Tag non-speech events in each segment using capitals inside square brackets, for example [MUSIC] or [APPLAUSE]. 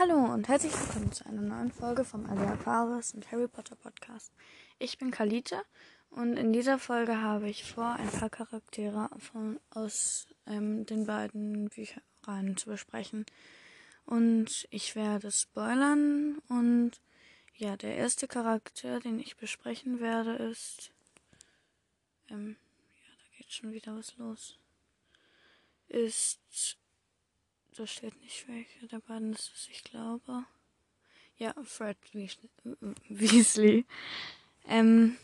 Hallo und herzlich willkommen zu einer neuen Folge vom Alia Paris und Harry Potter Podcast. Ich bin Kalita und in dieser Folge habe ich vor, ein paar Charaktere von, aus ähm, den beiden Büchereien zu besprechen. Und ich werde spoilern und ja, der erste Charakter, den ich besprechen werde, ist. Ähm, ja, da geht schon wieder was los. Ist da steht nicht welche der beiden ist, ich glaube. Ja, Fred Weasley. Ähm,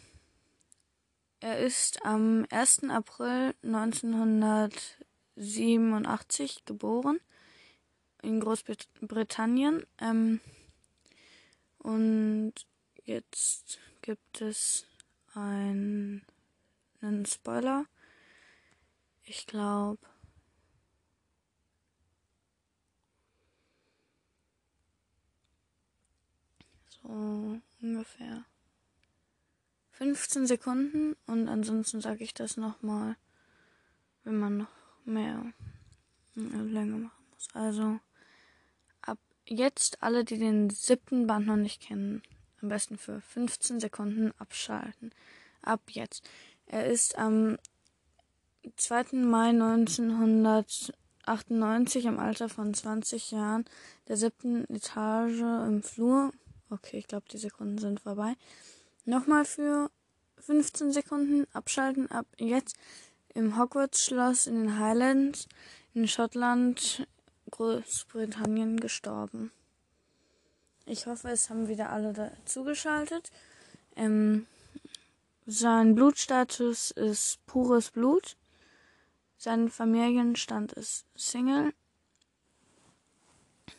er ist am 1. April 1987 geboren in Großbritannien. Ähm, und jetzt gibt es ein, einen Spoiler. Ich glaube, so ungefähr 15 Sekunden und ansonsten sage ich das nochmal, wenn man noch mehr länger machen muss. Also ab jetzt alle, die den siebten Band noch nicht kennen, am besten für 15 Sekunden abschalten. Ab jetzt. Er ist am 2. Mai 1998 im Alter von 20 Jahren der siebten Etage im Flur Okay, ich glaube, die Sekunden sind vorbei. Nochmal für 15 Sekunden abschalten. Ab jetzt im Hogwarts-Schloss in den Highlands in Schottland, Großbritannien gestorben. Ich hoffe, es haben wieder alle dazugeschaltet. Ähm, sein Blutstatus ist pures Blut. Sein Familienstand ist Single.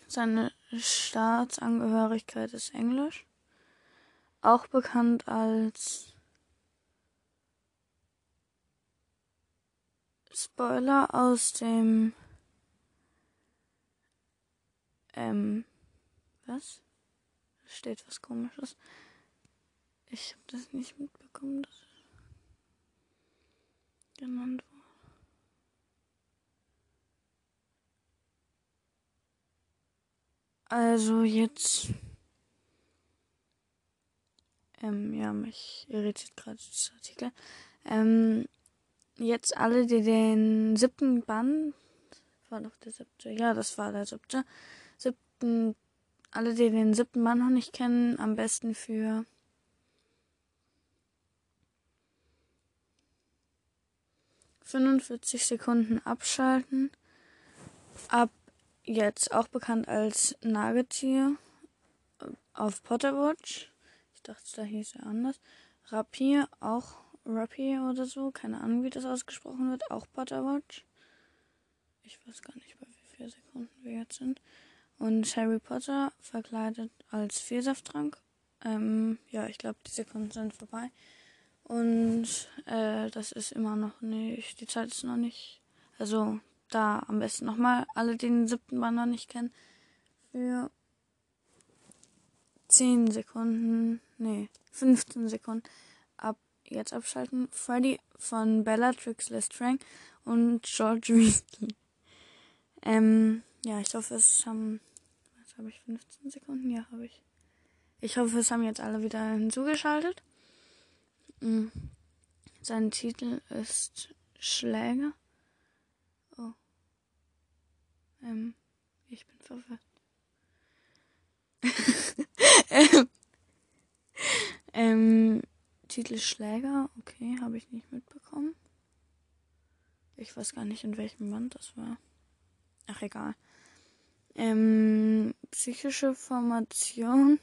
Seine Staatsangehörigkeit ist Englisch. Auch bekannt als Spoiler aus dem ähm was? Da steht was komisches. Ich habe das nicht mitbekommen, dass genannt Also jetzt. Ähm, ja, mich irritiert gerade das Artikel. Ähm, jetzt alle, die den siebten Band. War doch der siebte. Ja, das war der siebte. Siebten. Alle, die den siebten Band noch nicht kennen, am besten für. Fünfundvierzig Sekunden abschalten. Ab jetzt auch bekannt als Nagetier auf Potterwatch. Ich dachte, da hieß er anders. Rapier, auch Rapier oder so. Keine Ahnung, wie das ausgesprochen wird. Auch Potterwatch. Ich weiß gar nicht, bei wie vielen Sekunden wir jetzt sind. Und Harry Potter verkleidet als Vielsafttrank. Ähm, ja, ich glaube, die Sekunden sind vorbei. Und äh, das ist immer noch nicht, die Zeit ist noch nicht, also da am besten nochmal alle, die den siebten Band noch nicht kennen, für 10 Sekunden, nee, 15 Sekunden ab jetzt abschalten. Freddy von Bellatrix Lestrange und George Weasley. Ähm, ja, ich hoffe, es haben, was habe ich, 15 Sekunden? Ja, habe ich. Ich hoffe, es haben jetzt alle wieder hinzugeschaltet. Mhm. Sein Titel ist Schläger. Ähm, ich bin verwirrt. [LAUGHS] ähm, Titel Schläger, okay, habe ich nicht mitbekommen. Ich weiß gar nicht, in welchem Band das war. Ach, egal. Ähm, psychische Formation,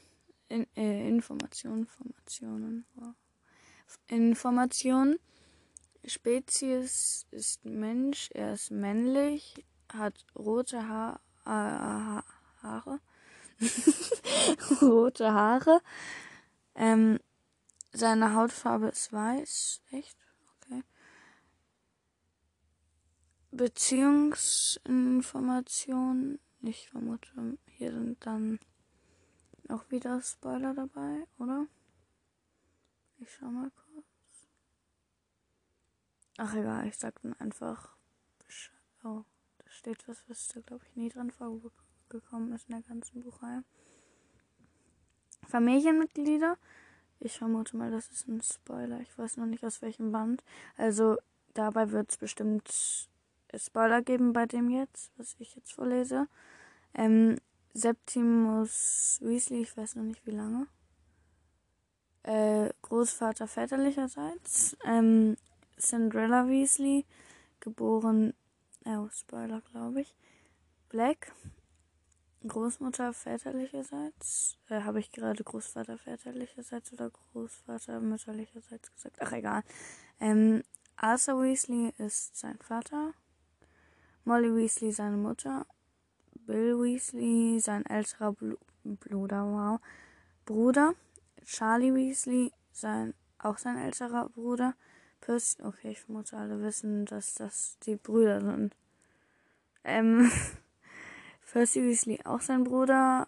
in, äh, Information, Formationen, wow. Information. Spezies ist Mensch, er ist männlich, hat rote ha äh, Haare. [LAUGHS] rote Haare. Ähm, seine Hautfarbe ist weiß. Echt? Okay. Beziehungsinformationen. Ich vermute, hier sind dann auch wieder Spoiler dabei, oder? Ich schau mal kurz. Ach egal, ich sag dann einfach Bescheid. Oh steht was, was da glaube ich nie dran vorgekommen ist in der ganzen Buchreihe. Familienmitglieder. Ich vermute mal, das ist ein Spoiler. Ich weiß noch nicht aus welchem Band. Also dabei wird es bestimmt Spoiler geben bei dem jetzt, was ich jetzt vorlese. Ähm, Septimus Weasley, ich weiß noch nicht wie lange. Äh, Großvater väterlicherseits. Ähm, Cinderella Weasley, geboren, oh, Spoiler glaube ich. Black, Großmutter väterlicherseits. Äh, Habe ich gerade Großvater väterlicherseits oder Großvater mütterlicherseits gesagt? Ach, egal. Ähm, Arthur Weasley ist sein Vater. Molly Weasley seine Mutter. Bill Weasley sein älterer Bruder, wow. Bruder. Charlie Weasley sein, auch sein älterer Bruder. Percy, okay, ich vermute alle wissen, dass das die Brüder sind. Ähm, [LAUGHS] Percy Weasley auch sein Bruder.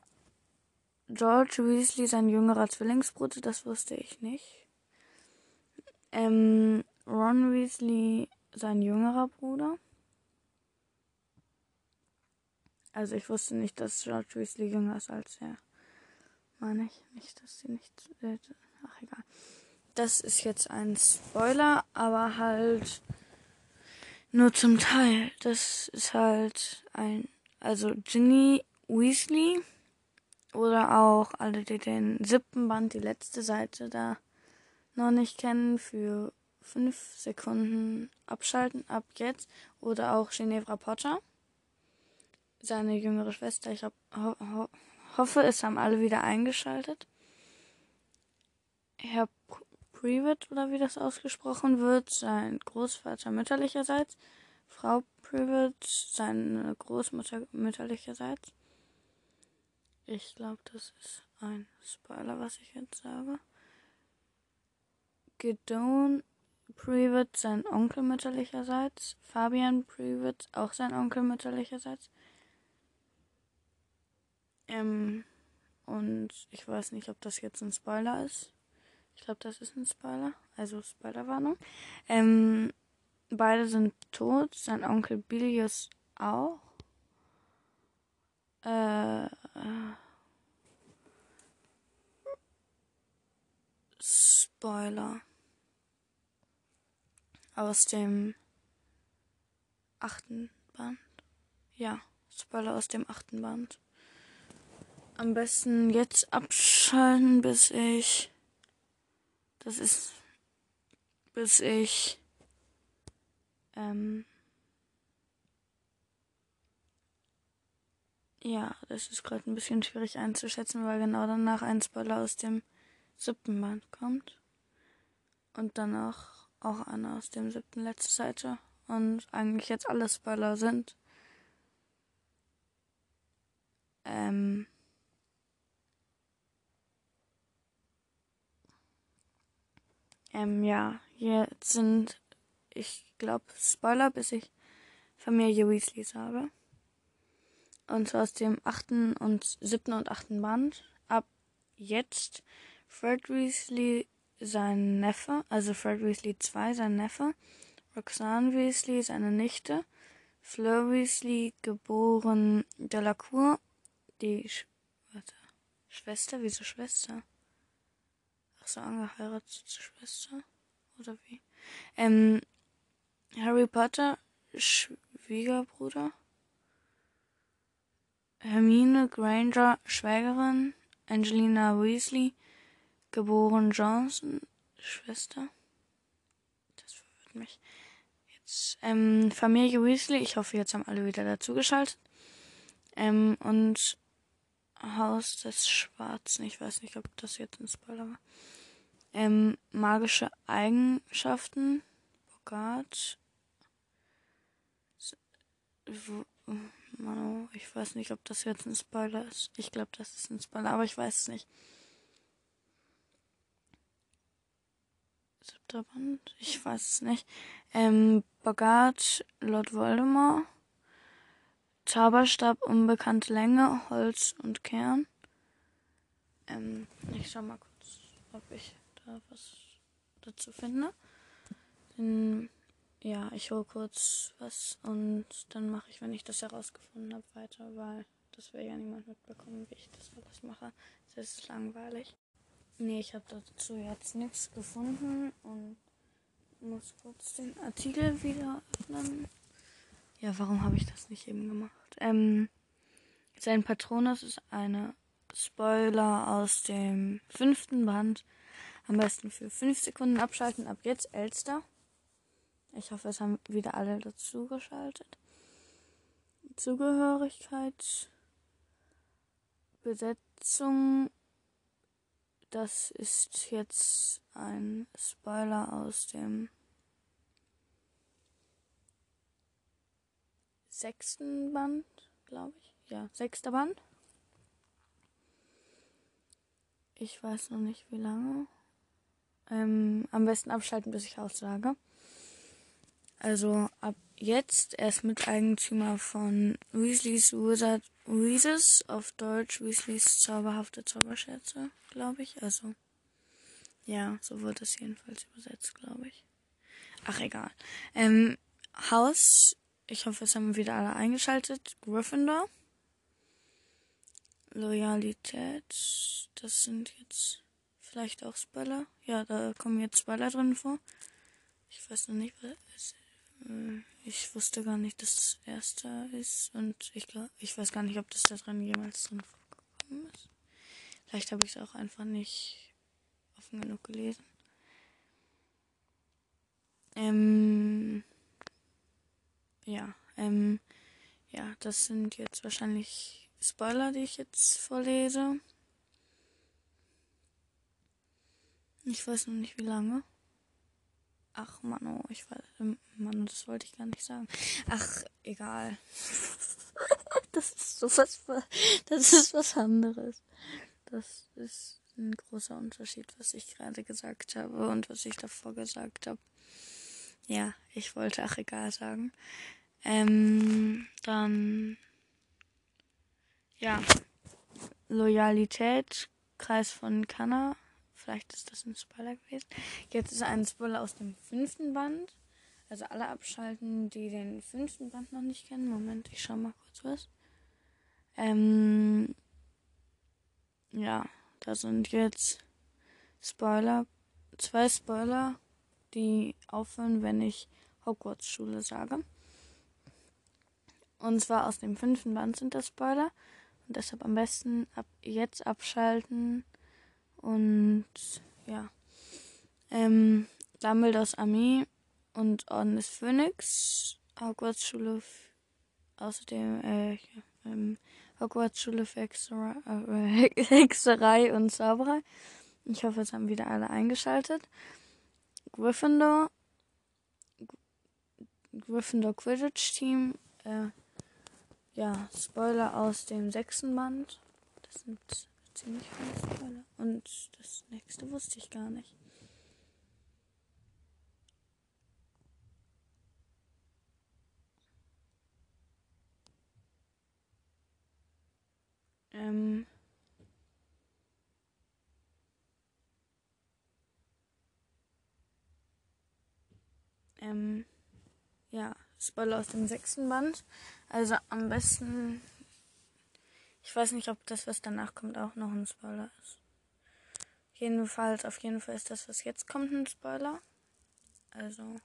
George Weasley sein jüngerer Zwillingsbruder, das wusste ich nicht. Ähm, Ron Weasley sein jüngerer Bruder. Also ich wusste nicht, dass George Weasley jünger ist als er. Meine ich nicht, dass sie nicht. Äh, ach egal. Das ist jetzt ein Spoiler, aber halt nur zum Teil. Das ist halt ein also Ginny Weasley oder auch alle, die den siebten Band, die letzte Seite da noch nicht kennen, für fünf Sekunden abschalten ab jetzt. Oder auch Ginevra Potter, seine jüngere Schwester. Ich hab, ho ho hoffe, es haben alle wieder eingeschaltet. Herr Privet, oder wie das ausgesprochen wird, sein Großvater mütterlicherseits. Frau Privet, seine Großmutter mütterlicherseits. Ich glaube, das ist ein Spoiler, was ich jetzt sage. Gedone Privet, sein Onkel mütterlicherseits. Fabian Privet, auch sein Onkel mütterlicherseits. Ähm, und ich weiß nicht, ob das jetzt ein Spoiler ist. Ich glaube, das ist ein Spoiler. Also Spoilerwarnung. Ähm, Beide sind tot. Sein Onkel Bilius auch. Äh, Spoiler. Aus dem achten Band. Ja, Spoiler aus dem achten Band. Am besten jetzt abschalten, bis ich. Das ist. Bis ich ähm, ja, das ist gerade ein bisschen schwierig einzuschätzen, weil genau danach ein Spoiler aus dem siebten Band kommt. Und danach auch einer aus dem siebten letzte Seite. Und eigentlich jetzt alle Spoiler sind. Ähm. Ähm, ja, hier sind ich glaube, Spoiler, bis ich Familie Weasley sage. Und zwar aus dem achten und siebten und achten Band. Ab jetzt Fred Weasley, sein Neffe, also Fred Weasley 2, sein Neffe, Roxanne Weasley, seine Nichte, Fleur Weasley, geboren Delacour, die Sch warte, Schwester, wieso Schwester? So, angeheiratete Schwester? Oder wie? Ähm, Harry Potter Schwiegerbruder, Hermine Granger Schwägerin, Angelina Weasley, geboren Johnson, Schwester. Das verwirrt mich. Jetzt, ähm, Familie Weasley, ich hoffe, jetzt haben alle wieder dazugeschaltet. Ähm, und Haus des Schwarzen, ich weiß nicht, ob das jetzt ein Spoiler war. Ähm, magische Eigenschaften, Bogart, Mano, ich weiß nicht, ob das jetzt ein Spoiler ist. Ich glaube, das ist ein Spoiler, aber ich weiß es nicht. Siebter Band? Ich weiß es nicht. Ähm, Bogart, Lord Voldemort. Zauberstab, unbekannte Länge, Holz und Kern. Ähm, ich schau mal kurz, ob ich da was dazu finde. Den ja, ich hole kurz was und dann mache ich, wenn ich das herausgefunden habe, weiter, weil das will ja niemand mitbekommen, wie ich das alles mache. Das ist langweilig. Nee, ich habe dazu jetzt nichts gefunden und muss kurz den Artikel wieder öffnen. Ja, warum habe ich das nicht eben gemacht? Ähm, sein Patronus ist eine Spoiler aus dem fünften Band. Am besten für fünf Sekunden abschalten. Ab jetzt Elster. Ich hoffe, es haben wieder alle dazu geschaltet. Zugehörigkeit, Besetzung. Das ist jetzt ein Spoiler aus dem sechsten Band, glaube ich. Ja, sechster Band. Ich weiß noch nicht wie lange. Ähm, am besten abschalten, bis ich aussage. Also ab jetzt er ist Miteigentümer von Weasleys Wizard Weezes, auf Deutsch Weasleys zauberhafte Zauberscherze, glaube ich. Also ja, so wird es jedenfalls übersetzt, glaube ich. Ach egal. Ähm, Haus, ich hoffe, es haben wieder alle eingeschaltet. Gryffindor. Loyalität, das sind jetzt vielleicht auch Spoiler. Ja, da kommen jetzt Spoiler drin vor. Ich weiß noch nicht, was es äh, ich wusste gar nicht, dass das erste ist und ich glaube, ich weiß gar nicht, ob das da drin jemals drin vorgekommen ist. Vielleicht habe ich es auch einfach nicht offen genug gelesen. Ähm, ja, ähm, ja, das sind jetzt wahrscheinlich Spoiler, die ich jetzt vorlese. Ich weiß noch nicht wie lange. Ach, Mano, ich weiß, ähm, Mano, das wollte ich gar nicht sagen. Ach, egal. [LAUGHS] das ist so was, das ist was anderes. Das ist ein großer Unterschied, was ich gerade gesagt habe und was ich davor gesagt habe. Ja, ich wollte ach egal sagen. Ähm, dann, ja, Loyalität, Kreis von Kanna Vielleicht ist das ein Spoiler gewesen. Jetzt ist ein Spoiler aus dem fünften Band. Also alle abschalten, die den fünften Band noch nicht kennen. Moment, ich schau mal kurz was. Ähm, ja, da sind jetzt Spoiler, zwei Spoiler, die aufhören, wenn ich Hogwarts-Schule sage. Und zwar aus dem fünften Band sind das Spoiler. Und deshalb am besten ab jetzt abschalten und ja. Ähm, Dumbledores Armee und Orden des Phönix, Hogwarts Schule, außerdem äh, ähm, Hogwarts Schule für Hexerei, äh, [LAUGHS] Hexerei und Zauberei. Ich hoffe, es haben wieder alle eingeschaltet. Gryffindor, Gryffindor Quidditch Team, äh, ja, Spoiler aus dem sechsten Band. Das sind ziemlich viele Spoiler. Und das nächste wusste ich gar nicht. Ähm. Ähm. Ja, Spoiler aus dem sechsten Band. Also am besten ich weiß nicht, ob das, was danach kommt, auch noch ein Spoiler ist. Jedenfalls, auf jeden Fall ist das, was jetzt kommt, ein Spoiler. Also,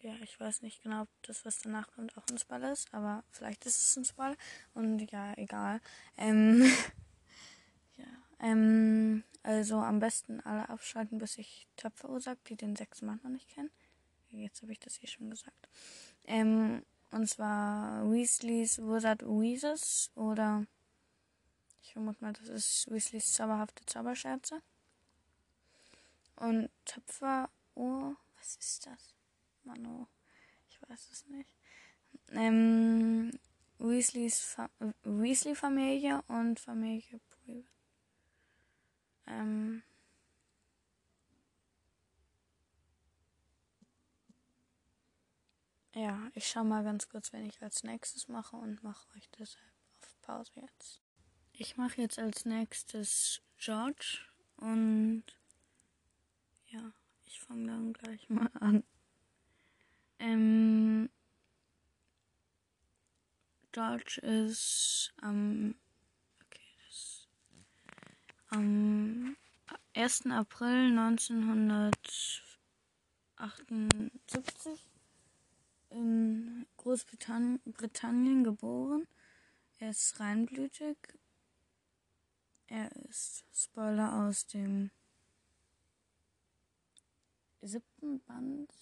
ja, ich weiß nicht genau, ob das, was danach kommt, auch ein Spoiler ist, aber vielleicht ist es ein Spoiler. Und ja, egal. Ähm, [LAUGHS] ja, ähm, also am besten alle abschalten, bis ich Töpfe sage, die den sechsten Mann noch nicht kennen. Jetzt habe ich das hier schon gesagt. Ähm, und zwar Weasleys Wizard Weezes oder ich vermute mal, das ist Weasleys zauberhafte Zauberscherze. Und Töpferuhr, was ist das? Mano, ich weiß es nicht. Ähm, Weasleys Fa Weasley Familie und Familie Privet. Ähm, Ja, ich schau mal ganz kurz, wenn ich als nächstes mache und mache euch deshalb auf Pause jetzt. Ich mache jetzt als nächstes George und ja, ich fange dann gleich mal an. Ähm, George ist am, okay, das, am 1. April 1978 in Großbritannien geboren. Er ist reinblütig. Er ist Spoiler aus dem siebten Band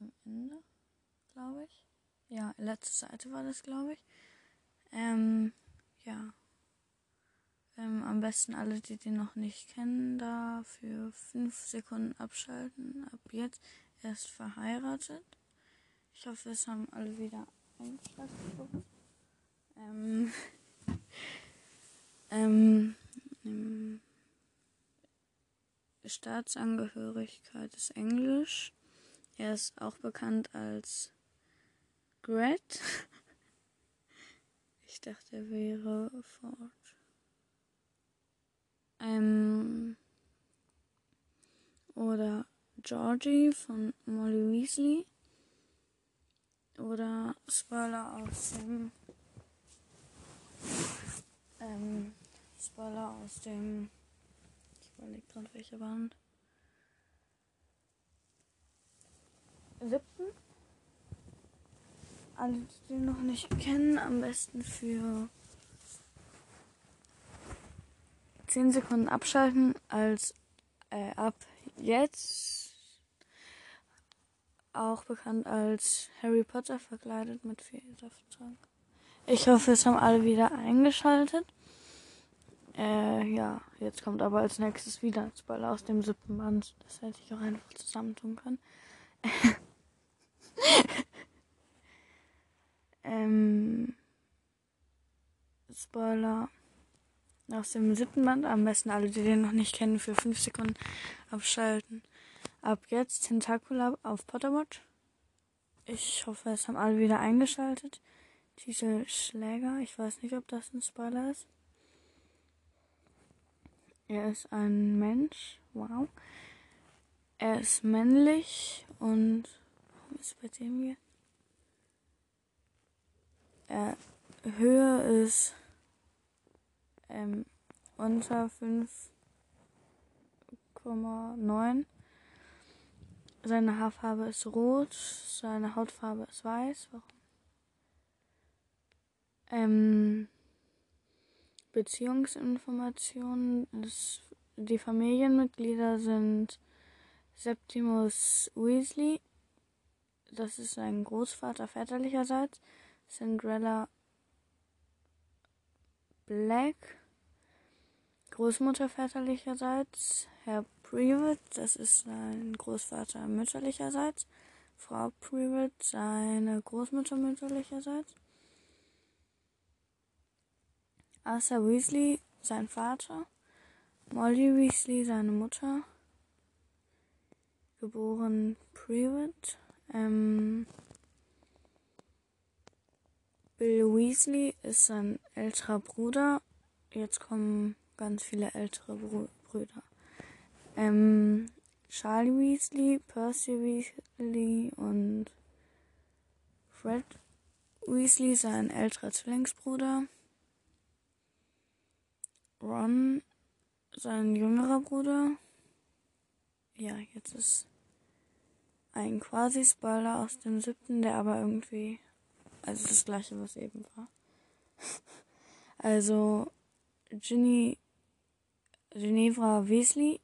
am Ende, glaube ich. Ja, letzte Seite war das, glaube ich. Ähm, ja. Ähm, am besten alle, die den noch nicht kennen, da für fünf Sekunden abschalten. Ab jetzt. Er ist verheiratet. Ich hoffe, es haben alle wieder eingeschaltet. Ähm, [LAUGHS] ähm, Staatsangehörigkeit ist Englisch. Er ist auch bekannt als Gret. [LAUGHS] Ich dachte, er wäre fort. Ähm, oder Georgie von Molly Weasley. Oder Spoiler aus dem ähm, Spoiler aus dem ich überlege gerade welche Band. Siebten. Alle, die den noch nicht kennen, am besten für 10 Sekunden abschalten, als äh, ab jetzt auch bekannt als Harry Potter verkleidet mit viel Safttrank. Ich hoffe, es haben alle wieder eingeschaltet. Äh, ja, jetzt kommt aber als nächstes wieder ein Spoiler aus dem siebten Band. Das hätte ich auch einfach zusammentun können. [LAUGHS] ähm, Spoiler aus dem siebten Band. Am besten alle, die den noch nicht kennen, für 5 Sekunden abschalten. Ab jetzt Tentacula auf Potterwatch. Ich hoffe, es haben alle wieder eingeschaltet. Titel Schläger. Ich weiß nicht, ob das ein Spoiler ist. Er ist ein Mensch. Wow. Er ist männlich und warum ist bei dem hier? Er Höhe ist ähm, unter 5,9. Seine Haarfarbe ist rot, seine Hautfarbe ist weiß. Warum? Ähm, Beziehungsinformationen. Die Familienmitglieder sind Septimus Weasley, das ist sein Großvater väterlicherseits, Cinderella Black, Großmutter väterlicherseits, Herr Prewitt, das ist sein Großvater mütterlicherseits, Frau Prewitt, seine Großmutter mütterlicherseits, Arthur Weasley, sein Vater, Molly Weasley, seine Mutter, geboren Prewitt, ähm, Bill Weasley ist sein älterer Bruder. Jetzt kommen ganz viele ältere Br Brüder. Ähm, Charlie Weasley, Percy Weasley und Fred Weasley, sein älterer Zwillingsbruder. Ron, sein jüngerer Bruder. Ja, jetzt ist ein Quasi-Spoiler aus dem siebten, der aber irgendwie also das gleiche, was eben war. [LAUGHS] Also Ginny, Ginevra Weasley.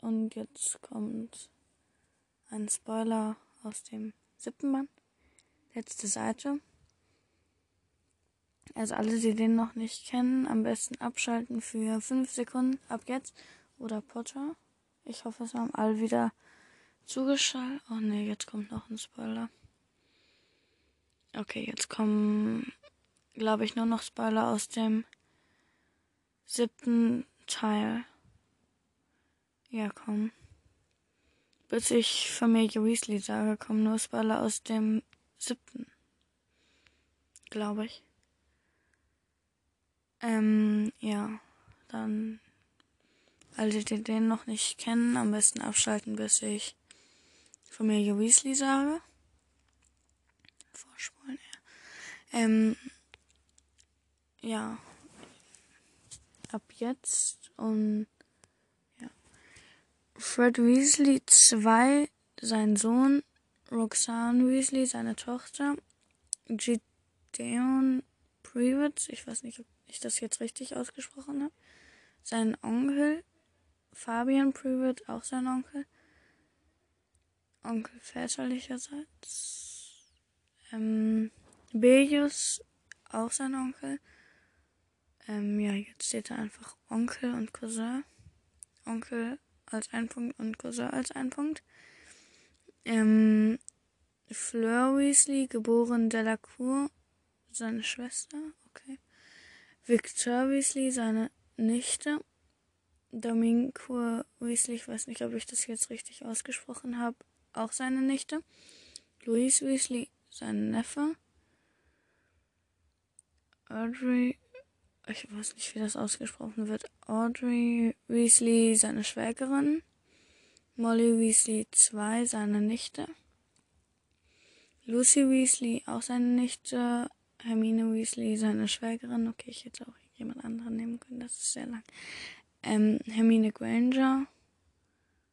Und jetzt kommt ein Spoiler aus dem siebten Band. Letzte Seite. Also alle, die den noch nicht kennen, am besten abschalten für 5 Sekunden ab jetzt. Oder Potter. Ich hoffe, es haben alle wieder zugeschaltet. Oh ne, jetzt kommt noch ein Spoiler. Okay, jetzt kommen, glaube ich, nur noch Spoiler aus dem siebten Teil. Ja, komm. Bis ich Familie Weasley sage, kommen nur Spoiler aus dem siebten. Glaube ich. Ähm, ja. Dann, alle, die den noch nicht kennen, am besten abschalten, bis ich Familie Weasley sage vorspulen, ja. Ähm, ja, ab jetzt und. Fred Weasley 2, sein Sohn, Roxanne Weasley, seine Tochter, Gideon Privett, ich weiß nicht, ob ich das jetzt richtig ausgesprochen habe, sein Onkel, Fabian Privett, auch sein Onkel, Onkel väterlicherseits, ähm, Belius, auch sein Onkel, ähm, ja, jetzt steht da einfach Onkel und Cousin. Onkel als ein Punkt und Cousin als ein Punkt. Ähm, Fleur Weasley, geboren Delacour, seine Schwester, okay. Victor Weasley, seine Nichte. Domingo Weasley, ich weiß nicht, ob ich das jetzt richtig ausgesprochen habe, auch seine Nichte. Louise Weasley, sein Neffe. Audrey ich weiß nicht, wie das ausgesprochen wird. Audrey Weasley, seine Schwägerin. Molly Weasley 2, seine Nichte. Lucy Weasley, auch seine Nichte. Hermine Weasley, seine Schwägerin. Okay, ich hätte auch jemand anderen nehmen können, das ist sehr lang. Ähm, Hermine Granger.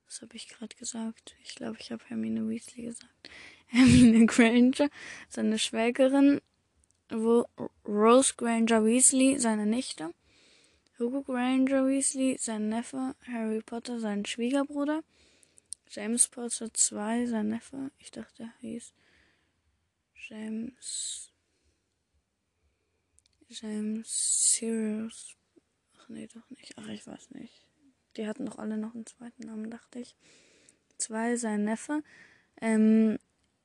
Was habe ich gerade gesagt? Ich glaube, ich habe Hermine Weasley gesagt. [LAUGHS] Hermine Granger, seine Schwägerin. Rose Granger Weasley, seine Nichte, Hugo Granger Weasley, sein Neffe, Harry Potter, sein Schwiegerbruder, James Potter 2, sein Neffe, ich dachte, er hieß James, James Sirius, ach nee, doch nicht, ach ich weiß nicht. Die hatten doch alle noch einen zweiten Namen, dachte ich. Zwei, sein Neffe, ähm,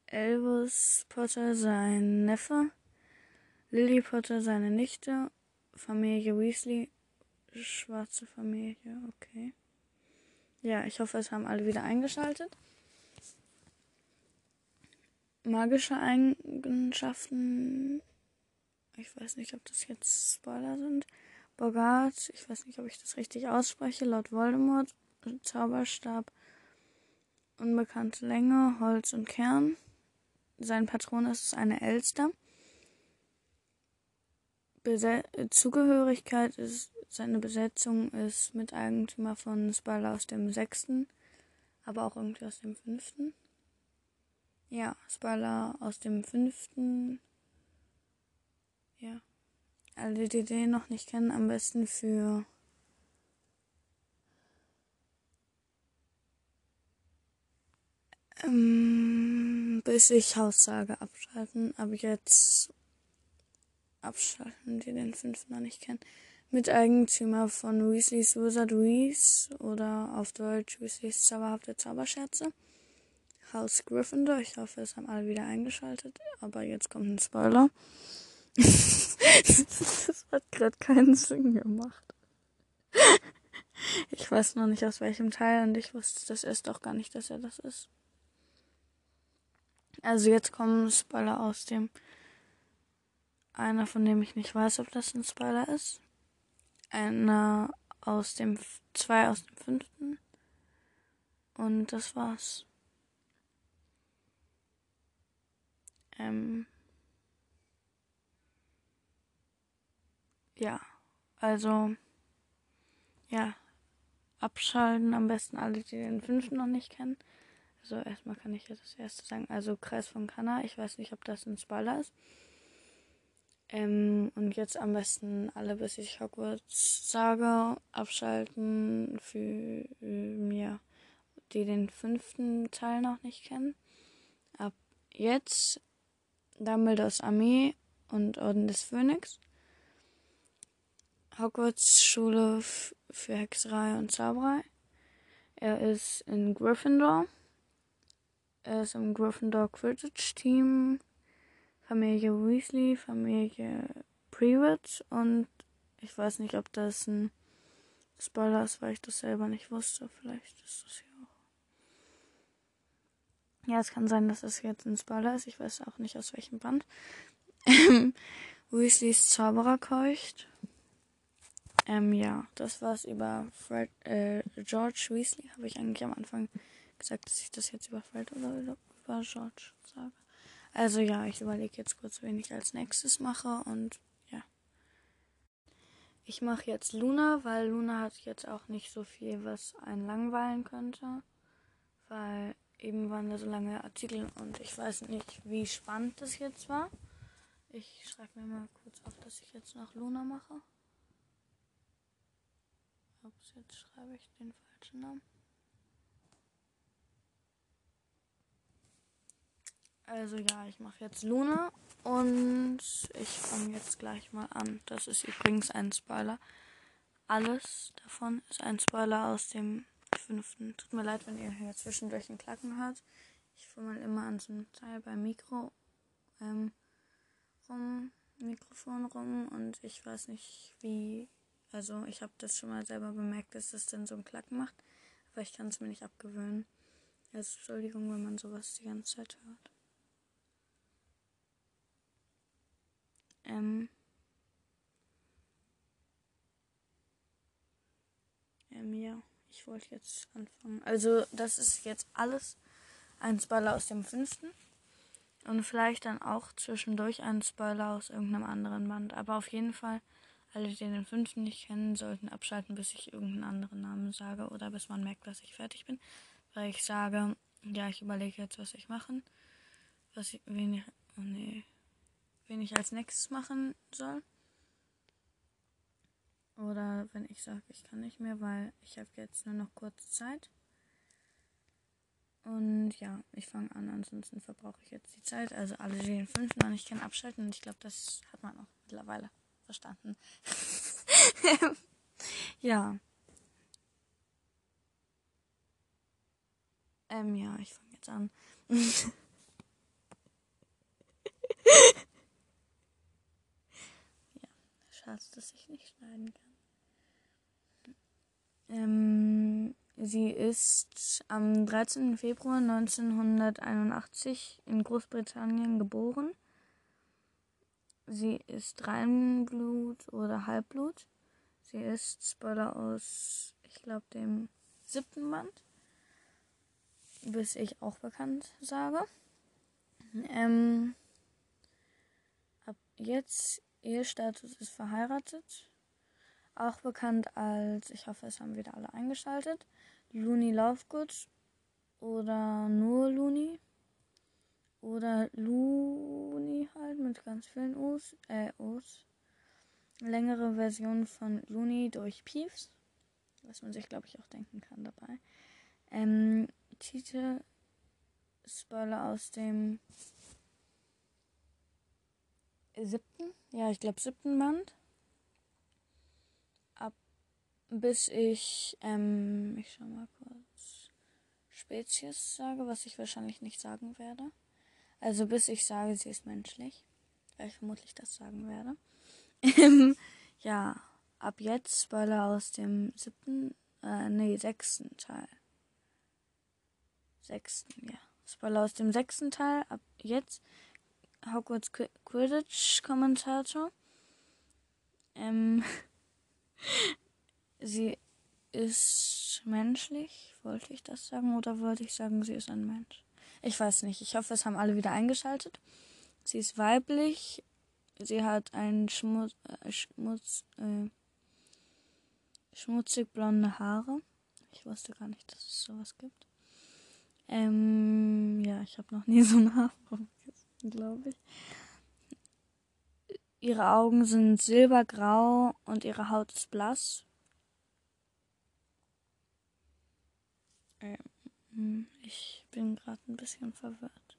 Elvis Potter, sein Neffe, Lily Potter seine Nichte, Familie Weasley, schwarze Familie, okay. Ja, ich hoffe, es haben alle wieder eingeschaltet. Magische Eigenschaften. Ich weiß nicht, ob das jetzt Spoiler sind. Bogart, ich weiß nicht, ob ich das richtig ausspreche. Laut Voldemort, Zauberstab, unbekannte Länge, Holz und Kern. Sein Patron ist eine Elster. Bese Zugehörigkeit ist, seine Besetzung ist Miteigentümer von Spala aus dem sechsten, aber auch irgendwie aus dem fünften. Ja, Spala aus dem fünften. Ja. Alle, die den noch nicht kennen, am besten für ähm, bis ich Haussage abschalten. Aber jetzt abschalten, die den fünften noch nicht kennen. Miteigentümer von Weasleys Wizard Weas oder auf Deutsch Weasleys zauberhafte Zauberscherze. Haus Gryffindor. Ich hoffe, es haben alle wieder eingeschaltet. Aber jetzt kommt ein Spoiler. [LAUGHS] das hat gerade keinen Sinn gemacht. Ich weiß noch nicht aus welchem Teil und ich wusste das erst auch gar nicht, dass er das ist. Also jetzt kommen Spoiler aus dem einer, von dem ich nicht weiß, ob das ein Spoiler ist. Einer aus dem, zwei aus dem fünften. Und das war's. Ähm. Ja, also, ja, abschalten, am besten alle, die den fünften noch nicht kennen. Also erstmal kann ich jetzt das erste sagen. Also Kreis von Kanna, ich weiß nicht, ob das ein Spoiler ist. Ähm, und jetzt am besten alle, bis ich Hogwarts sage, abschalten für ähm, ja, die den fünften Teil noch nicht kennen. Ab jetzt Dumbledores Armee und Orden des Phönix. Hogwarts Schule für Hexerei und Zauberei. Er ist in Gryffindor. Er ist im Gryffindor Quidditch Team Familie Weasley, Familie Private und ich weiß nicht, ob das ein Spoiler ist, weil ich das selber nicht wusste. Vielleicht ist das ja auch. Ja, es kann sein, dass es jetzt ein Spoiler ist. Ich weiß auch nicht aus welchem Band. [LAUGHS] Weasleys Zauberer keucht. Ähm, ja, das war's über Fred, äh, George Weasley. Habe ich eigentlich am Anfang gesagt, dass ich das jetzt über Fred oder über George sage. Also ja, ich überlege jetzt kurz, wen ich als nächstes mache und ja. ich mache jetzt Luna, weil Luna hat jetzt auch nicht so viel, was einen langweilen könnte. Weil eben waren da so lange Artikel und ich weiß nicht, wie spannend das jetzt war. Ich schreibe mir mal kurz auf, dass ich jetzt noch Luna mache. Ups, jetzt schreibe ich den falschen Namen. Also ja, ich mache jetzt Luna und ich fange jetzt gleich mal an. Das ist übrigens ein Spoiler. Alles davon ist ein Spoiler aus dem fünften. Tut mir leid, wenn ihr hier zwischendurch ein Klacken hört. Ich fummel immer an so einem Teil beim Mikro ähm, rum, Mikrofon rum und ich weiß nicht wie. Also ich habe das schon mal selber bemerkt, dass das dann so ein Klacken macht, aber ich kann es mir nicht abgewöhnen. Also Entschuldigung, wenn man sowas die ganze Zeit hört. Ähm, ähm, ja, ich wollte jetzt anfangen. Also, das ist jetzt alles ein Spoiler aus dem fünften. Und vielleicht dann auch zwischendurch ein Spoiler aus irgendeinem anderen Band. Aber auf jeden Fall, alle, die den fünften nicht kennen, sollten abschalten, bis ich irgendeinen anderen Namen sage oder bis man merkt, dass ich fertig bin. Weil ich sage, ja, ich überlege jetzt, was ich machen. Was ich, wen ich, oh nee, wen ich als nächstes machen soll. Oder wenn ich sage, ich kann nicht mehr, weil ich habe jetzt nur noch kurze Zeit. Und ja, ich fange an, ansonsten verbrauche ich jetzt die Zeit. Also alle, den fünften noch nicht kennen, abschalten. Und ich glaube, das hat man auch mittlerweile verstanden. [LAUGHS] ja. Ähm, ja, ich fange jetzt an. [LAUGHS] Schade, dass ich nicht schneiden kann. Ähm, sie ist am 13. Februar 1981 in Großbritannien geboren. Sie ist Reinblut oder Halbblut. Sie ist Spoiler aus, ich glaube, dem siebten Band. Bis ich auch bekannt sage. Ähm, ab jetzt Ehestatus ist verheiratet. Auch bekannt als, ich hoffe, es haben wieder alle eingeschaltet, Looney Lovegood oder nur Looney. Oder Looney halt mit ganz vielen O's, äh, O's. Längere Version von Looney durch Peeves. Was man sich, glaube ich, auch denken kann dabei. Ähm, Titel Spoiler aus dem siebten, ja, ich glaube siebten Band. Ab bis ich, ähm, ich schau mal kurz, Spezies sage, was ich wahrscheinlich nicht sagen werde. Also bis ich sage, sie ist menschlich, weil ich vermutlich das sagen werde. [LAUGHS] ja, ab jetzt Spoiler aus dem siebten, äh, nee, sechsten Teil. Sechsten, ja. Spoiler aus dem sechsten Teil, ab jetzt Hogwarts Quidditch-Kommentator. Ähm, [LAUGHS] sie ist menschlich, wollte ich das sagen, oder wollte ich sagen, sie ist ein Mensch? Ich weiß nicht. Ich hoffe, es haben alle wieder eingeschaltet. Sie ist weiblich. Sie hat ein Schmutz, äh, Schmutz, äh, schmutzig blonde Haare. Ich wusste gar nicht, dass es sowas gibt. Ähm, ja, ich habe noch nie so eine Haarform glaube ich. Ihre Augen sind silbergrau und ihre Haut ist blass. Ähm, ich bin gerade ein bisschen verwirrt,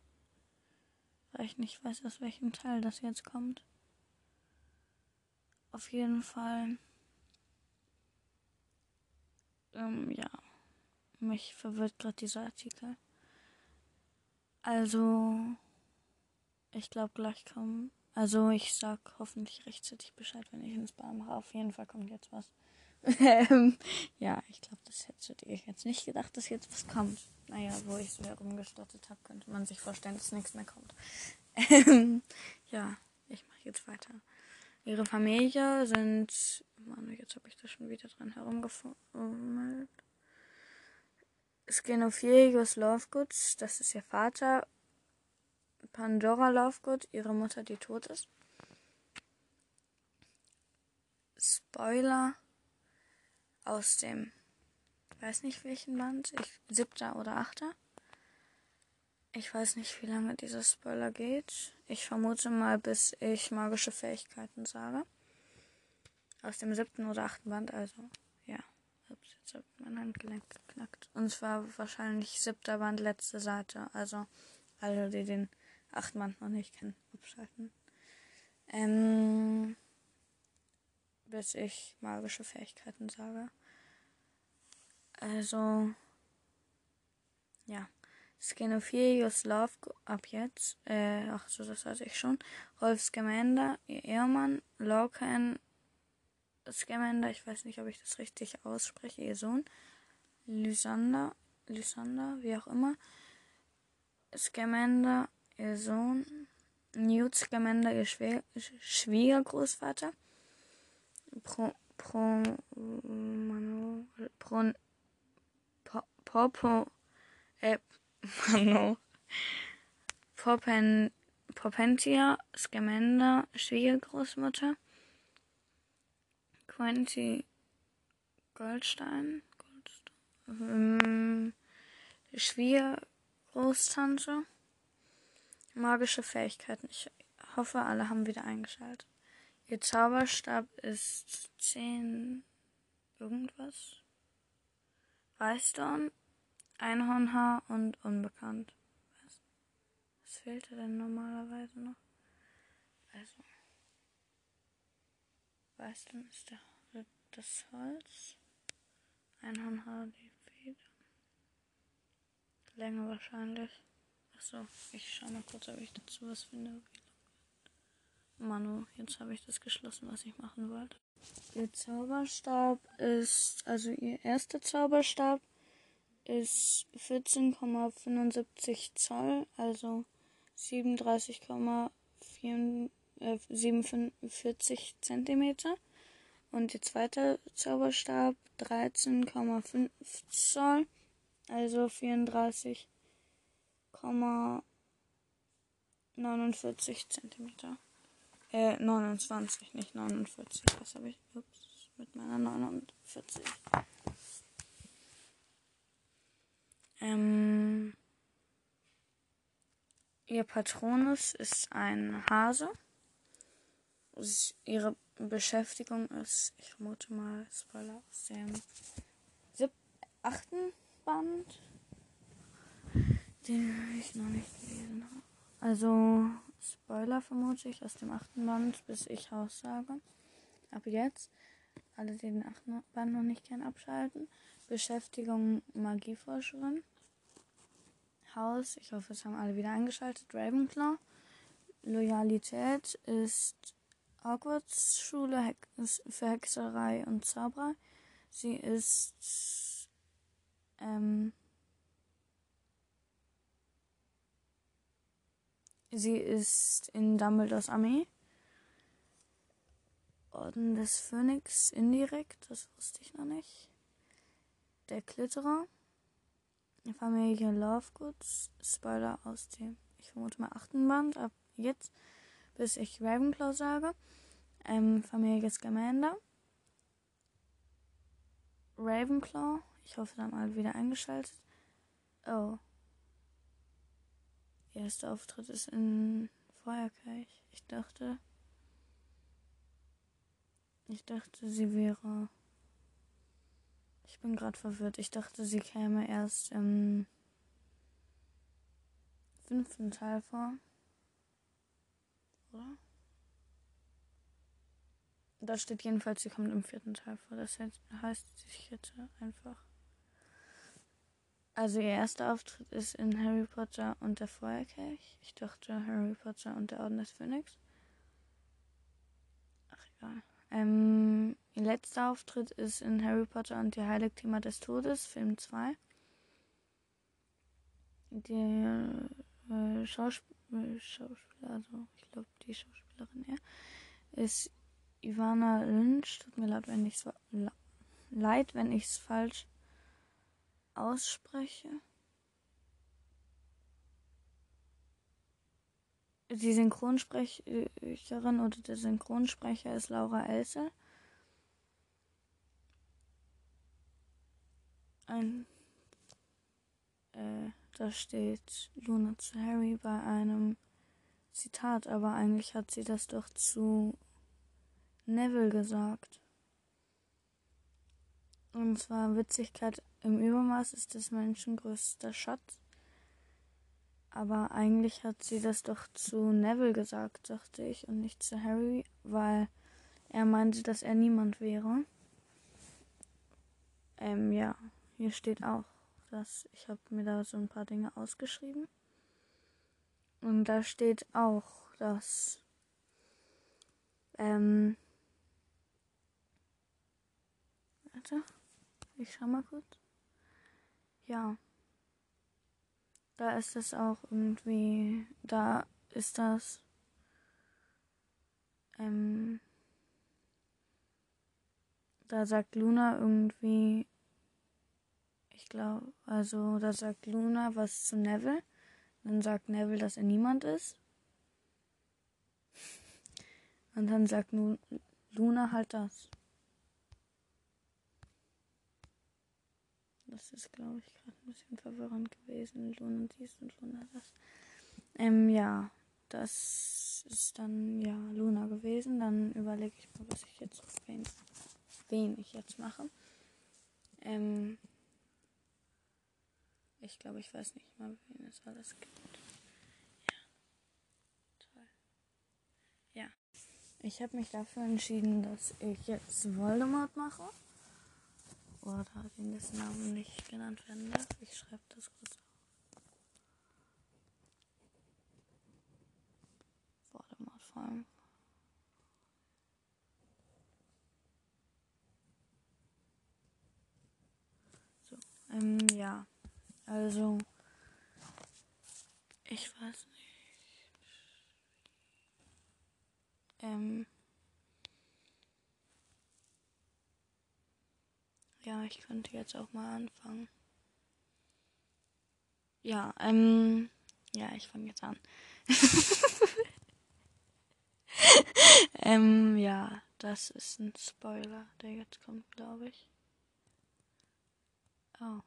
weil ich nicht weiß, aus welchem Teil das jetzt kommt. Auf jeden Fall. Ähm, ja. Mich verwirrt gerade dieser Artikel. Also. Ich glaube, gleich kommen. Also, ich sag hoffentlich rechtzeitig Bescheid, wenn ich ins Bar mache. Auf jeden Fall kommt jetzt was. [LAUGHS] Ja, ich glaube, das hättet ihr jetzt nicht gedacht, dass jetzt was kommt. Naja, wo ich so herumgestattet habe, könnte man sich vorstellen, dass nichts mehr kommt. [LAUGHS] Ja, ich mache jetzt weiter. Ihre Familie sind. Mann, jetzt habe ich da schon wieder dran herumgefummelt. Skenophilius Lovegoods, das ist ihr Vater Pandora Lovegood, ihre Mutter, die tot ist. Spoiler aus dem, weiß nicht welchen Band, ich, siebter oder achter. Ich weiß nicht, wie lange dieser Spoiler geht. Ich vermute mal, bis ich magische Fähigkeiten sage. Aus dem siebten oder achten Band, also ja. Ups, jetzt ich mein Handgelenk geknackt. Und zwar wahrscheinlich siebter Band, letzte Seite. Also alle, die den achten Band noch nicht kennen, abschalten. Ähm, bis ich magische Fähigkeiten sage. Also, ja. Skenophilius Love ab jetzt, äh, ach so, das hatte ich schon. Rolf Scamander, ihr Ehemann, Lorcan Scamander, ich weiß nicht, ob ich das richtig ausspreche, ihr Sohn. Lysander, Lysander, wie auch immer. Scamander, ihr Sohn. Newt Scamander, ihr Schwie Schwiegergroßvater. Pro, Pro, Mano, Pro, Popo, äh, Mano, Popen, Popentia, Scamander, Schwiegergroßmutter. Quincy Goldstein, Goldstein ähm, Schwiegergroßtante. Magische Fähigkeiten. Ich hoffe, alle haben wieder eingeschaltet. Ihr Zauberstab ist 10 irgendwas. Weißdorn, Einhornhaar und unbekannt. Was, was fehlte denn normalerweise noch? Also. Weißdorn ist der, das Holz. Einhornhaar die Feder. Länge wahrscheinlich. Achso, ich schau mal kurz, ob ich dazu was finde. Manu, jetzt habe ich das geschlossen, was ich machen wollte. Ihr Zauberstab ist, also ihr erster Zauberstab ist 14,75 Zoll, also 37,47 Zentimeter. Und ihr zweiter Zauberstab 13,5 Zoll, also 34,49 Zentimeter. Äh, 29, nicht 49. Was habe ich? Ups, mit meiner 49. Ähm, ihr Patronus ist ein Hase. Ihre Beschäftigung ist, ich vermute mal, Spoiler aus dem sieb achten Band, den ich noch nicht gelesen habe. Also Spoiler vermute ich aus dem achten Band, bis ich Haus sage. Ab jetzt, alle, die den achten Band noch nicht kennen, abschalten. Beschäftigung Magieforscherin. Haus, ich hoffe, es haben alle wieder eingeschaltet. Ravenclaw. Loyalität ist Hogwarts Schule Hex für Hexerei und Zauberei. Sie ist ähm, Sie ist in Dumbledores Armee. Orden des Phönix indirekt, das wusste ich noch nicht. Der Klitterer. Familie Lovegoods. Spoiler aus dem, ich vermute mal, achten Band. Ab jetzt, bis ich Ravenclaw sage. Ähm, Familie Scamander. Ravenclaw. Ich hoffe, dann mal wieder eingeschaltet. Oh. Erster Auftritt ist in Feuerkirch. Ich dachte. Ich dachte, sie wäre. Ich bin gerade verwirrt. Ich dachte, sie käme erst im fünften Teil vor. Oder? Da steht jedenfalls, sie kommt im vierten Teil vor. Das heißt, ich hätte einfach. Also ihr erster Auftritt ist in Harry Potter und der Feuerkelch. Ich dachte Harry Potter und der Orden des Phönix. Ach egal. Ähm, ihr letzter Auftritt ist in Harry Potter und die Heiligtümer des Todes, Film 2. Die äh, Schausp Schauspieler, also ich glaube die Schauspielerin, ja, ist Ivana Lynch. Tut mir leid, wenn ich es leid, wenn ich es falsch ausspreche. Die Synchronsprecherin oder der Synchronsprecher ist Laura Elsel. Ein, äh, da steht Luna zu Harry bei einem Zitat, aber eigentlich hat sie das doch zu Neville gesagt. Und zwar Witzigkeit im Übermaß ist des Menschen größter Schatz. Aber eigentlich hat sie das doch zu Neville gesagt, dachte ich, und nicht zu Harry, weil er meinte, dass er niemand wäre. Ähm, ja, hier steht auch, dass ich habe mir da so ein paar Dinge ausgeschrieben. Und da steht auch, dass ähm, warte, ich schau mal kurz. Ja. Da ist es auch irgendwie, da ist das ähm, da sagt Luna irgendwie, ich glaube, also da sagt Luna was zu Neville. Dann sagt Neville, dass er niemand ist. [LAUGHS] Und dann sagt Luna halt das. Das ist, glaube ich, gerade ein bisschen verwirrend gewesen. Luna dies und Luna das. Ähm, ja, das ist dann, ja, Luna gewesen. Dann überlege ich mal, was ich jetzt wen, wen ich jetzt mache. Ähm, ich glaube, ich weiß nicht mal, wen es alles gibt. Ja. Toll. Ja. Ich habe mich dafür entschieden, dass ich jetzt Voldemort mache. Oder den dessen Namen nicht genannt werden darf. Ich schreibe das kurz auf. Voldemort vor allem. So, ähm, ja. Also, ich weiß nicht. Ähm, ja, ich könnte jetzt auch mal anfangen. Ja, ähm, ja, ich fange jetzt an. [LAUGHS] ähm, ja, das ist ein Spoiler, der jetzt kommt, glaube ich. Oh.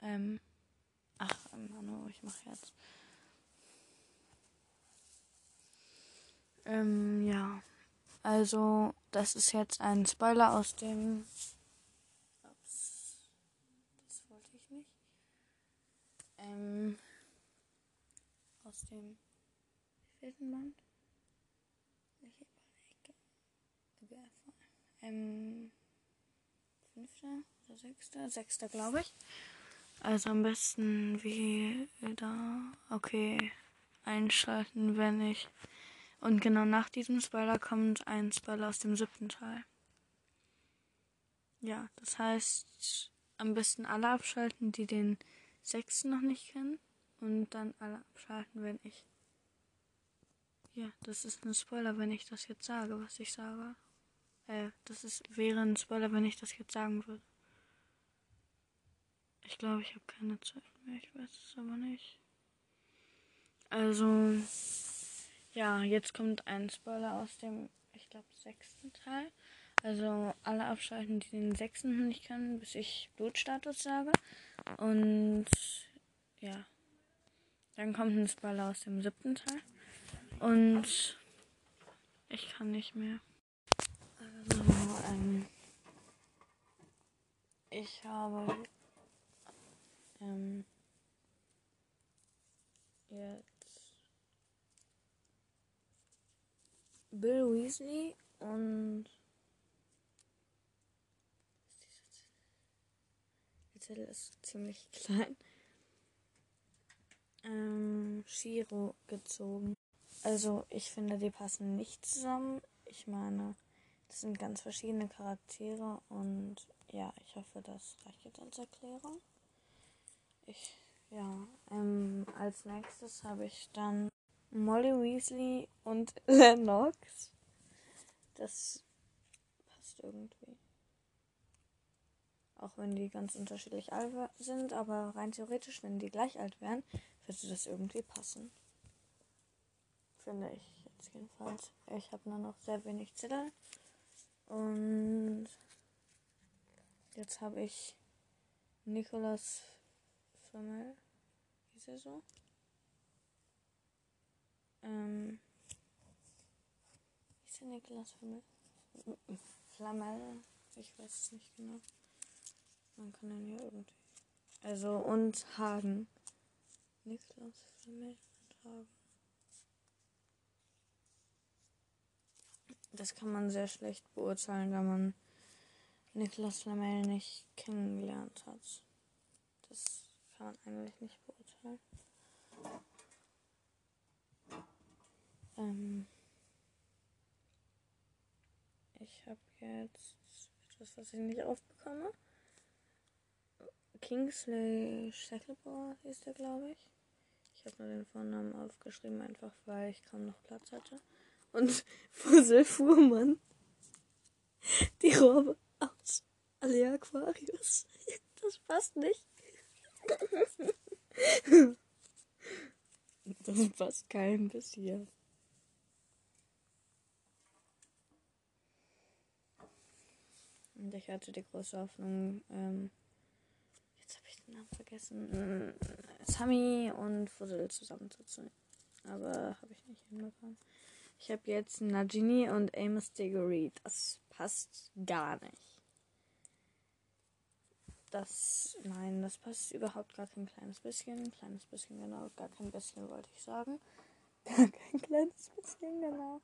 Ähm, ach, Manu, ich mache jetzt. Ähm, ja. Also, das ist jetzt ein Spoiler aus dem. Ups. Das wollte ich nicht. Ähm. Aus dem. Vierten Band? Überlege. Ähm. Fünfter oder sechster? Sechster, glaube ich. Also am besten wie da. Okay. Einschalten, wenn ich. Und genau nach diesem Spoiler kommt ein Spoiler aus dem siebten Teil. Ja, das heißt, am besten alle abschalten, die den sechsten noch nicht kennen. Und dann alle abschalten, wenn ich. Ja, das ist ein Spoiler, wenn ich das jetzt sage, was ich sage. Äh, das ist, wäre ein Spoiler, wenn ich das jetzt sagen würde. Ich glaube, ich habe keine Zeit mehr. Ich weiß es aber nicht. Also, ja, jetzt kommt ein Spoiler aus dem, ich glaube, sechsten Teil. Also alle abschalten, die den sechsten nicht können, bis ich Blutstatus sage. Und ja, dann kommt ein Spoiler aus dem siebten Teil. Und ich kann nicht mehr. Also, ähm, ich habe ähm, jetzt Bill Weasley und der Zettel ist ziemlich klein. Ähm, Shiro gezogen. Also ich finde, die passen nicht zusammen. Ich meine, das sind ganz verschiedene Charaktere und ja, ich hoffe, das reicht jetzt als Erklärung. Ich, ja, ähm, als nächstes habe ich dann Molly Weasley und [LAUGHS] Lennox. Das passt irgendwie. Auch wenn die ganz unterschiedlich alt sind, aber rein theoretisch, wenn die gleich alt wären, würde das irgendwie passen. Finde ich jetzt jedenfalls. Ich habe nur noch sehr wenig Zettel. Und Jetzt habe ich Nicolas Flamel. Ist er so? Ähm. Ist Nicolas Flamel? Flamel? Ich weiß es nicht genau. Man kann ihn ja irgendwie. Also, und Hagen. Niklas Flamel und Hagen. Das kann man sehr schlecht beurteilen, da man Niklas Flamel nicht kennengelernt hat. Das kann man eigentlich nicht beurteilen. Ähm ich habe jetzt etwas, was ich nicht aufbekomme. Kingsley Shacklebohr hieß der, glaube ich. Ich habe nur den Vornamen aufgeschrieben, einfach weil ich kaum noch Platz hatte. Und [LAUGHS] Fussel Fuhrmann. Die Robe aus Alea Aquarius. [LAUGHS] Das passt nicht. [LAUGHS] Das passt kein bisschen. Und ich hatte die große Hoffnung, ähm, jetzt habe ich den Namen vergessen, äh, Sammy und Fussel zusammenzuziehen. Aber habe ich nicht hinbekommen. Ich habe jetzt Nagini und Amos Diggory. Das passt gar nicht. Das, nein, das passt überhaupt gar kein kleines bisschen. Ein kleines bisschen, genau. Gar kein bisschen wollte ich sagen. [LAUGHS] Gar kein kleines bisschen, genau.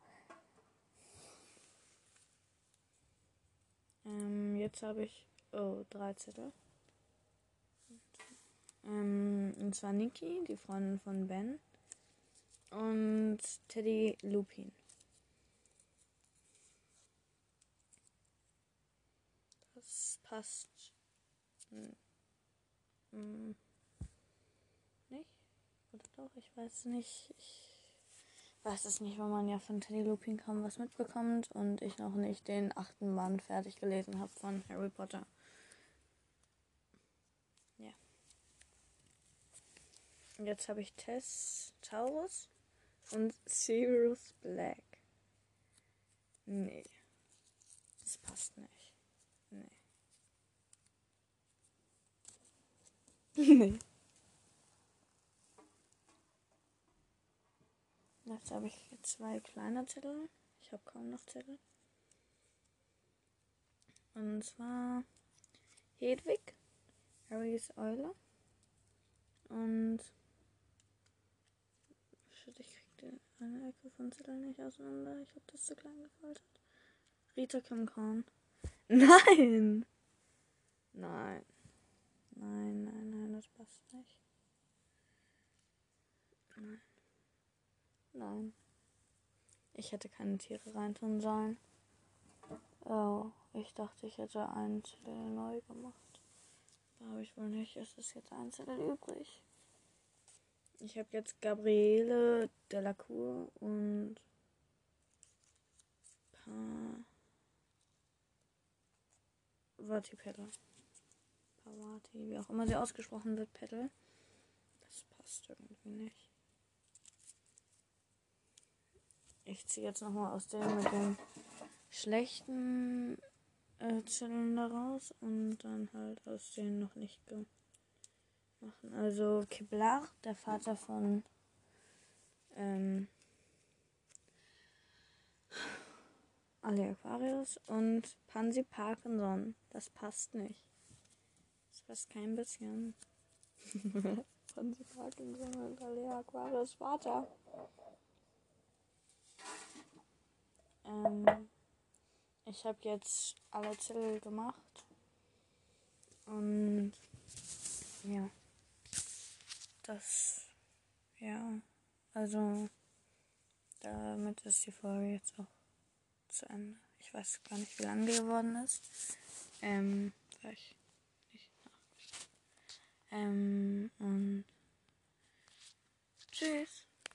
Ähm, jetzt habe ich, oh, drei Zettel. Ähm, und zwar Niki, die Freundin von Ben. Und Teddy Lupin. Das passt. Hm. Hm. Nicht? Oder doch? Ich weiß nicht. Ich weiß es nicht, weil man ja von Teddy Lupin kaum was mitbekommt und ich noch nicht den achten Band fertig gelesen habe von Harry Potter. Ja. Jetzt habe ich Tess Taurus und Sirius Black. Nee. Das passt nicht. Nee. [LAUGHS] nee. Jetzt habe ich zwei kleine Zettel. Ich habe kaum noch Zettel. Und zwar Hedwig, Harrys Eule. Und shit, ich krieg eine Ecke von Zetteln nicht auseinander. Ich habe das zu klein gefaltet. Rita Kim Korn. [LAUGHS] Nein! Nein. Nein, nein, nein, das passt nicht. Nein. Nein. Ich hätte keine Tiere reintun sollen. Oh, ich dachte, ich hätte einen Zettel neu gemacht. Da habe ich wohl nicht. Es ist jetzt ein Zettel übrig. Ich habe jetzt Gabriele Delacour und pa Vati Petal. Pawati, wie auch immer sie ausgesprochen wird, Petal. Das passt irgendwie nicht. Ich ziehe jetzt nochmal aus dem mit dem schlechten äh, Zylinder raus und dann halt aus den noch nicht machen. Also Kiblar, der Vater von ähm, Ali Aquarius und Pansy Parkinson. Das passt nicht. Das passt kein bisschen. [LAUGHS] Pansy Parkinson und Ali Aquarius Vater. Ähm, ich habe jetzt alle Zettel gemacht. Und ja. Das. Ja. Also. Damit ist die Folge jetzt auch zu Ende. Ich weiß gar nicht, wie lange die geworden ist. Ähm, weil ich nicht nachgeschaut. Ähm, und. Tschüss.